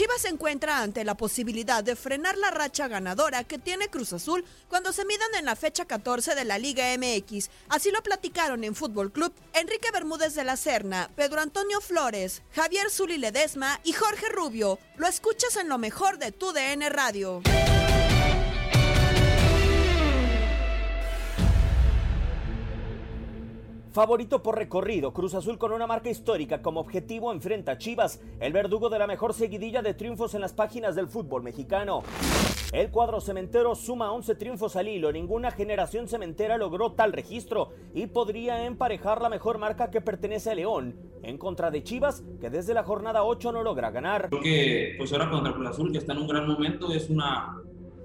Chivas se encuentra ante la posibilidad de frenar la racha ganadora que tiene Cruz Azul cuando se midan en la fecha 14 de la Liga MX. Así lo platicaron en Fútbol Club Enrique Bermúdez de la Serna, Pedro Antonio Flores, Javier Zuli Ledesma y Jorge Rubio. Lo escuchas en lo mejor de tu DN Radio. Favorito por recorrido, Cruz Azul con una marca histórica como objetivo enfrenta a Chivas, el verdugo de la mejor seguidilla de triunfos en las páginas del fútbol mexicano. El cuadro cementero suma 11 triunfos al hilo, ninguna generación cementera logró tal registro y podría emparejar la mejor marca que pertenece a León, en contra de Chivas, que desde la jornada 8 no logra ganar. Creo que pues ahora contra Cruz Azul, que está en un gran momento, es una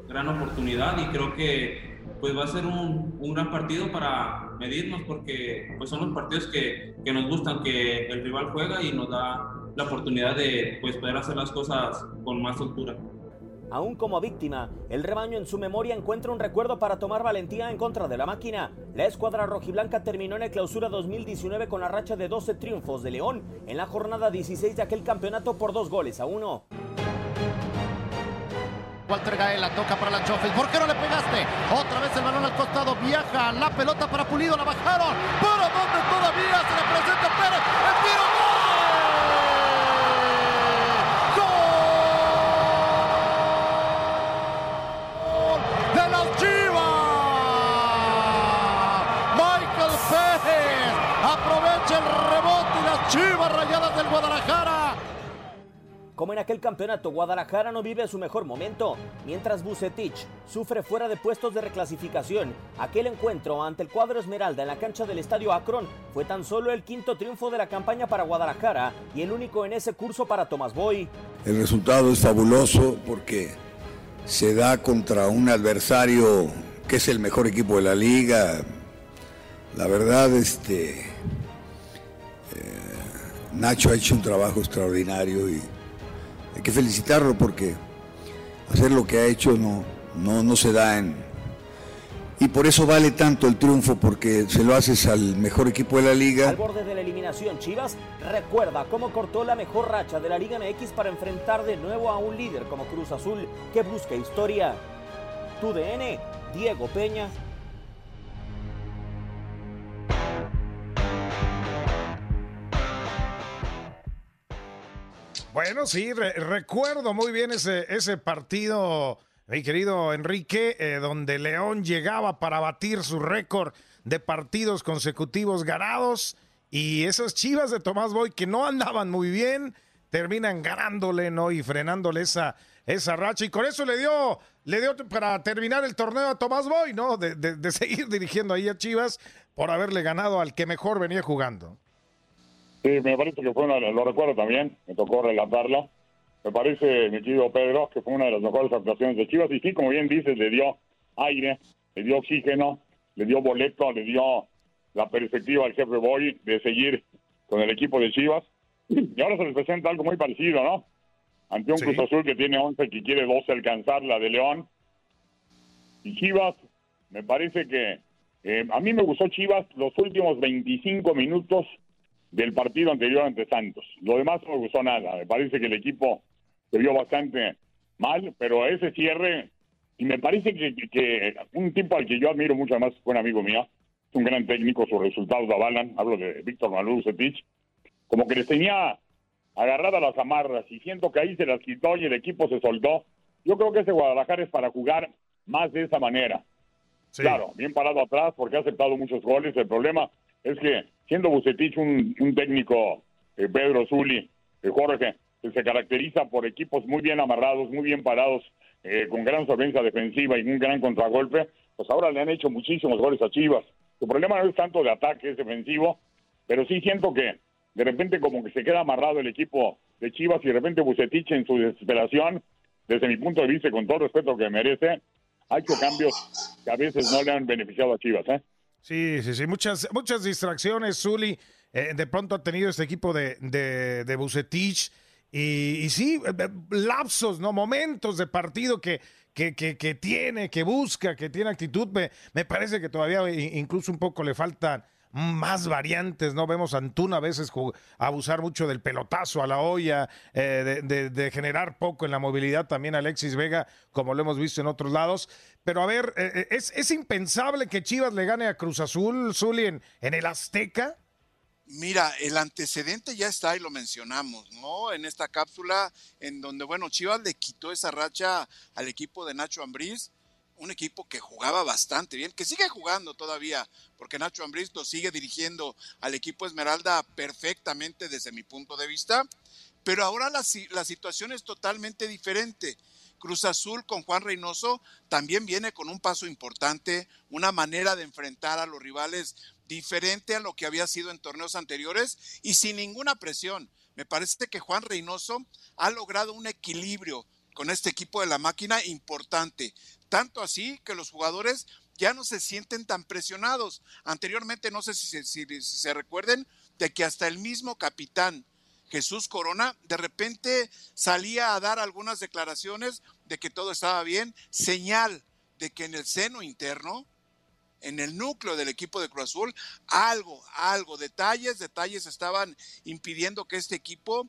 gran oportunidad y creo que pues va a ser un, un, gran partido para medirnos porque pues son los partidos que, que, nos gustan, que el rival juega y nos da la oportunidad de pues, poder hacer las cosas con más altura. Aún como víctima, el rebaño en su memoria encuentra un recuerdo para tomar valentía en contra de la máquina. La escuadra rojiblanca terminó en el clausura 2019 con la racha de 12 triunfos de León en la jornada 16 de aquel campeonato por dos goles a uno. Walter Gaela toca para la Chofes. ¿Por qué no le pegaste? Otra vez el balón al costado. Viaja la pelota para Pulido. La bajaron. ¿Para dónde todavía se le presenta Pérez? ¡El tiro! ¡Gol! ¡De las Chivas! Michael Pérez aprovecha el rebote y las Chivas rayadas del Guadalajara como en aquel campeonato, Guadalajara no vive su mejor momento, mientras Bucetich sufre fuera de puestos de reclasificación. Aquel encuentro ante el cuadro Esmeralda en la cancha del Estadio Akron fue tan solo el quinto triunfo de la campaña para Guadalajara y el único en ese curso para Tomás Boy. El resultado es fabuloso porque se da contra un adversario que es el mejor equipo de la liga. La verdad, este, eh, Nacho ha hecho un trabajo extraordinario y hay que felicitarlo porque hacer lo que ha hecho no, no, no se da en... Y por eso vale tanto el triunfo, porque se lo haces al mejor equipo de la liga. Al borde de la eliminación, Chivas recuerda cómo cortó la mejor racha de la Liga MX para enfrentar de nuevo a un líder como Cruz Azul que busca historia. Tu DN, Diego Peña, Bueno, sí, re recuerdo muy bien ese, ese partido, mi querido Enrique, eh, donde León llegaba para batir su récord de partidos consecutivos ganados y esas chivas de Tomás Boy que no andaban muy bien, terminan ganándole, ¿no? Y frenándole esa, esa racha. Y con eso le dio, le dio para terminar el torneo a Tomás Boy, ¿no? De, de, de seguir dirigiendo ahí a Chivas por haberle ganado al que mejor venía jugando. Sí, me parece que fue una, lo recuerdo también, me tocó relatarlo. Me parece, mi querido Pedro, que fue una de las mejores actuaciones de Chivas. Y sí, como bien dices, le dio aire, le dio oxígeno, le dio boleto, le dio la perspectiva al jefe Boy de seguir con el equipo de Chivas. Y ahora se les presenta algo muy parecido, ¿no? Ante un sí. Cruz Azul que tiene 11, que quiere 12 alcanzar la de León. Y Chivas, me parece que eh, a mí me gustó Chivas los últimos 25 minutos del partido anterior ante Santos. Lo demás no me gustó nada. Me parece que el equipo se vio bastante mal, pero ese cierre, y me parece que, que, que un tipo al que yo admiro mucho, además buen amigo mío, es un gran técnico, sus resultados avalan, hablo de Víctor Manuel Cepich, como que les tenía agarrada las amarras y siento que ahí se las quitó y el equipo se soltó. Yo creo que ese Guadalajara es para jugar más de esa manera. Sí. Claro, bien parado atrás porque ha aceptado muchos goles. El problema es que siendo Bucetich un, un técnico, eh, Pedro Zuli, eh, Jorge, que se caracteriza por equipos muy bien amarrados, muy bien parados, eh, con gran solvencia defensiva y un gran contragolpe, pues ahora le han hecho muchísimos goles a Chivas. Su problema no es tanto de ataque, es defensivo, pero sí siento que de repente como que se queda amarrado el equipo de Chivas y de repente Bucetich en su desesperación, desde mi punto de vista, con todo el respeto que merece, ha hecho cambios que a veces no le han beneficiado a Chivas. ¿eh? Sí, sí, sí, muchas, muchas distracciones, Zuli. Eh, de pronto ha tenido este equipo de, de, de Bucetich. Y, y, sí, eh, eh, lapsos, ¿no? Momentos de partido que, que, que, que tiene, que busca, que tiene actitud. Me, me, parece que todavía incluso un poco le faltan más variantes, ¿no? Vemos a Antuna a veces abusar mucho del pelotazo a la olla, eh, de, generar poco en la movilidad también Alexis Vega, como lo hemos visto en otros lados. Pero a ver, eh, ¿es, ¿es, impensable que Chivas le gane a Cruz Azul, Zuli, en, en el Azteca? Mira, el antecedente ya está y lo mencionamos, ¿no? En esta cápsula en donde, bueno, Chivas le quitó esa racha al equipo de Nacho Ambriz, un equipo que jugaba bastante bien, que sigue jugando todavía, porque Nacho Ambriz lo sigue dirigiendo al equipo Esmeralda perfectamente desde mi punto de vista, pero ahora la, la situación es totalmente diferente. Cruz Azul con Juan Reynoso también viene con un paso importante, una manera de enfrentar a los rivales diferente a lo que había sido en torneos anteriores y sin ninguna presión. Me parece que Juan Reynoso ha logrado un equilibrio con este equipo de la máquina importante. Tanto así que los jugadores ya no se sienten tan presionados. Anteriormente, no sé si se, recuerden, de que hasta el mismo capitán Jesús Corona de repente salía a dar algunas declaraciones de que todo estaba bien, señal de que en el seno interno en el núcleo del equipo de Cruz Azul, algo, algo, detalles, detalles estaban impidiendo que este equipo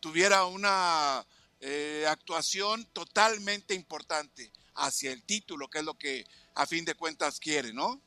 tuviera una eh, actuación totalmente importante hacia el título, que es lo que a fin de cuentas quiere, ¿no?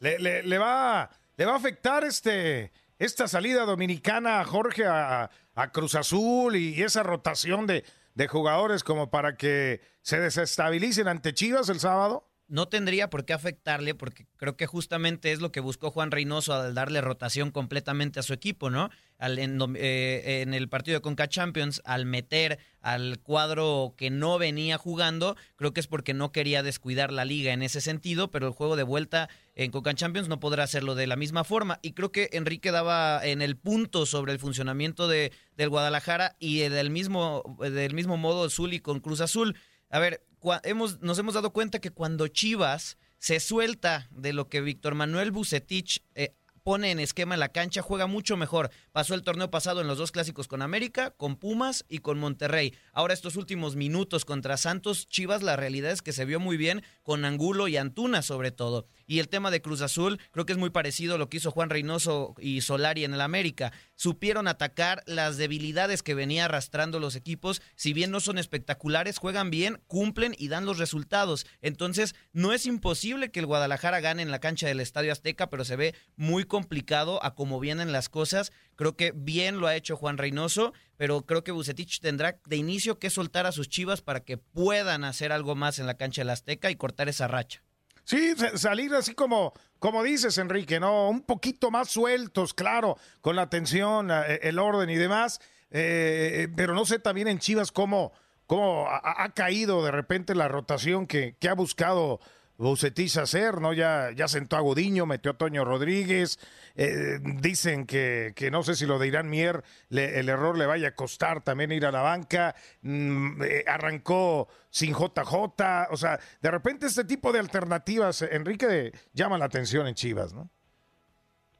Le, le, le va, le va a afectar este, esta salida dominicana, Jorge, a, a Cruz Azul y esa rotación de, de jugadores como para que se desestabilicen ante Chivas el sábado? No tendría por qué afectarle, porque creo que justamente es lo que buscó Juan Reynoso al darle rotación completamente a su equipo, ¿no? Al, en, eh, en, el partido de Conca Champions, al meter al cuadro que no venía jugando, creo que es porque no quería descuidar la liga en ese sentido, pero el juego de vuelta en Conca Champions no podrá hacerlo de la misma forma. Y creo que Enrique daba en el punto sobre el funcionamiento de, del Guadalajara y del mismo, del mismo modo Zuli con Cruz Azul. A ver, hemos, nos hemos dado cuenta que cuando Chivas se suelta de lo que Víctor Manuel Bucetich eh, pone en esquema en la cancha, juega mucho mejor. Pasó el torneo pasado en los dos clásicos con América, con Pumas y con Monterrey. Ahora estos últimos minutos contra Santos, Chivas, la realidad es que se vio muy bien con Angulo y Antuna sobre todo. Y el tema de Cruz Azul, creo que es muy parecido a lo que hizo Juan Reynoso y Solari en el América. Supieron atacar las debilidades que venía arrastrando los equipos. Si bien no son espectaculares, juegan bien, cumplen y dan los resultados. Entonces, no es imposible que el Guadalajara gane en la cancha del Estadio Azteca, pero se ve muy complicado a cómo vienen las cosas. Creo que bien lo ha hecho Juan Reynoso, pero creo que Bucetich tendrá de inicio que soltar a sus chivas para que puedan hacer algo más en la cancha del Azteca y cortar esa racha. Sí, salir así como, como dices, Enrique, ¿no? Un poquito más sueltos, claro, con la atención, el orden y demás. Eh, pero no sé también en Chivas cómo, cómo ha, ha caído de repente la rotación que, que ha buscado Bucetich hacer, ¿no? Ya, ya sentó a Gudiño, metió a Toño Rodríguez. Eh, dicen que, que, no sé si lo de Irán Mier, le, el error le vaya a costar también ir a la banca. Mm, eh, arrancó sin JJ. O sea, de repente este tipo de alternativas, Enrique, llama la atención en Chivas, ¿no?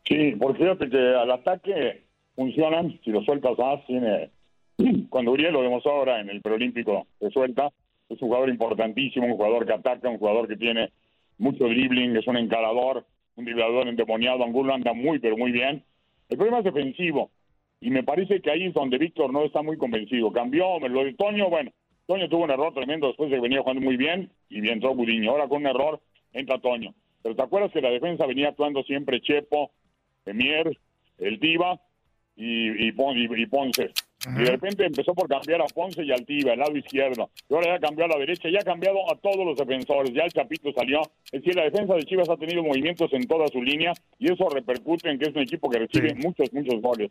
Sí, porque fíjate que al ataque funcionan, si lo sueltas más, tiene. Cuando Uriel lo demostró ahora en el preolímpico, se suelta es un jugador importantísimo, un jugador que ataca, un jugador que tiene mucho dribbling, es un encarador, un driblador endemoniado. Angulo anda muy, pero muy bien. El problema es defensivo. Y me parece que ahí es donde Víctor no está muy convencido. Cambió, lo de Toño, bueno, Toño tuvo un error tremendo después de que venía jugando muy bien y bien entró Gudiño. Ahora con un error entra Toño. Pero ¿te acuerdas que la defensa venía actuando siempre Chepo, Emier, el Diva y, y, y, y Ponce? Y de repente empezó por cambiar a Ponce y Altiva, el lado izquierdo. Y ahora ya cambió a la derecha, ya ha cambiado a todos los defensores. Ya el Chapito salió. Es decir, la defensa de Chivas ha tenido movimientos en toda su línea y eso repercute en que es un equipo que recibe sí. muchos, muchos goles.